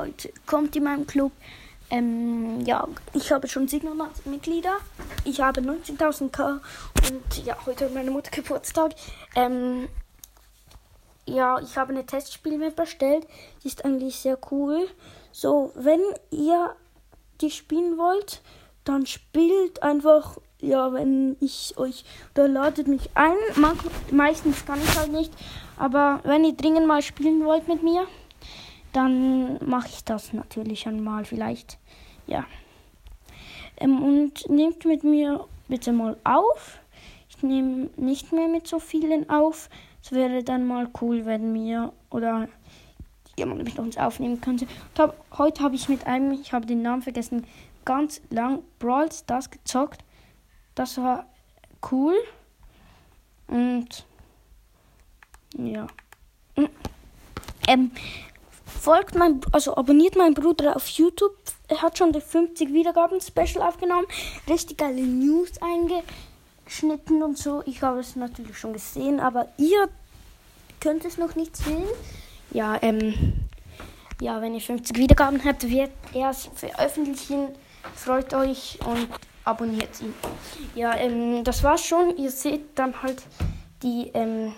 Leute, kommt in meinem Club. Ähm, ja, ich habe schon 700 Mitglieder. Ich habe 19.000k und ja, heute hat meine Mutter Geburtstag. Ähm, ja, ich habe eine Testspiel mit bestellt. Die ist eigentlich sehr cool. So, wenn ihr die spielen wollt, dann spielt einfach, ja, wenn ich euch, oder ladet mich ein. Meistens kann ich halt nicht, aber wenn ihr dringend mal spielen wollt mit mir, dann mache ich das natürlich einmal vielleicht. Ja. Ähm, und nehmt mit mir bitte mal auf. Ich nehme nicht mehr mit so vielen auf. Es wäre dann mal cool, wenn mir oder jemand mit uns aufnehmen könnte. Hab, heute habe ich mit einem, ich habe den Namen vergessen, ganz lang Brawl Stars gezockt. Das war cool. Und ja. Ähm, folgt mein, also abonniert meinen Bruder auf YouTube. Er hat schon die 50 Wiedergaben Special aufgenommen. Richtig geile News eingeschnitten und so. Ich habe es natürlich schon gesehen, aber ihr könnt es noch nicht sehen. Ja, ähm, ja, wenn ihr 50 Wiedergaben habt, wird er es veröffentlichen. Freut euch und abonniert ihn. Ja, ähm, das war's schon. Ihr seht dann halt die, ähm,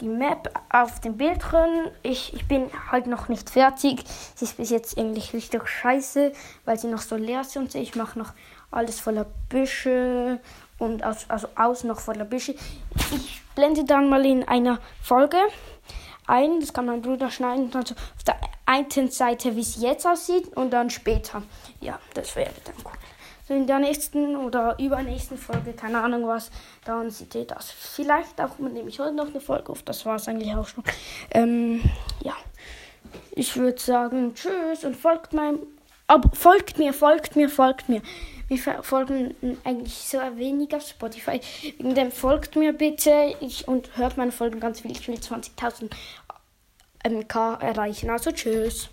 die Map auf dem Bildschirm. Ich, ich bin halt noch nicht fertig. Sie ist bis jetzt eigentlich richtig scheiße, weil sie noch so leer so. Ich mache noch alles voller Büsche und aus, also außen noch voller Büsche. Ich blende dann mal in einer Folge ein. Das kann mein Bruder schneiden. Also auf der einen Seite, wie es jetzt aussieht und dann später. Ja, das wäre dann cool. So in der nächsten oder übernächsten Folge, keine Ahnung was, dann seht ihr das. Vielleicht auch nehme ich heute noch eine Folge auf. Das war es eigentlich auch schon. Ähm, ja. Ich würde sagen, tschüss und folgt meinem. Aber folgt mir, folgt mir, folgt mir. Wir folgen eigentlich sehr wenig auf Spotify. Wegen dem folgt mir bitte ich, und hört meine Folgen ganz viel. Ich will 20.000 MK erreichen. Also tschüss.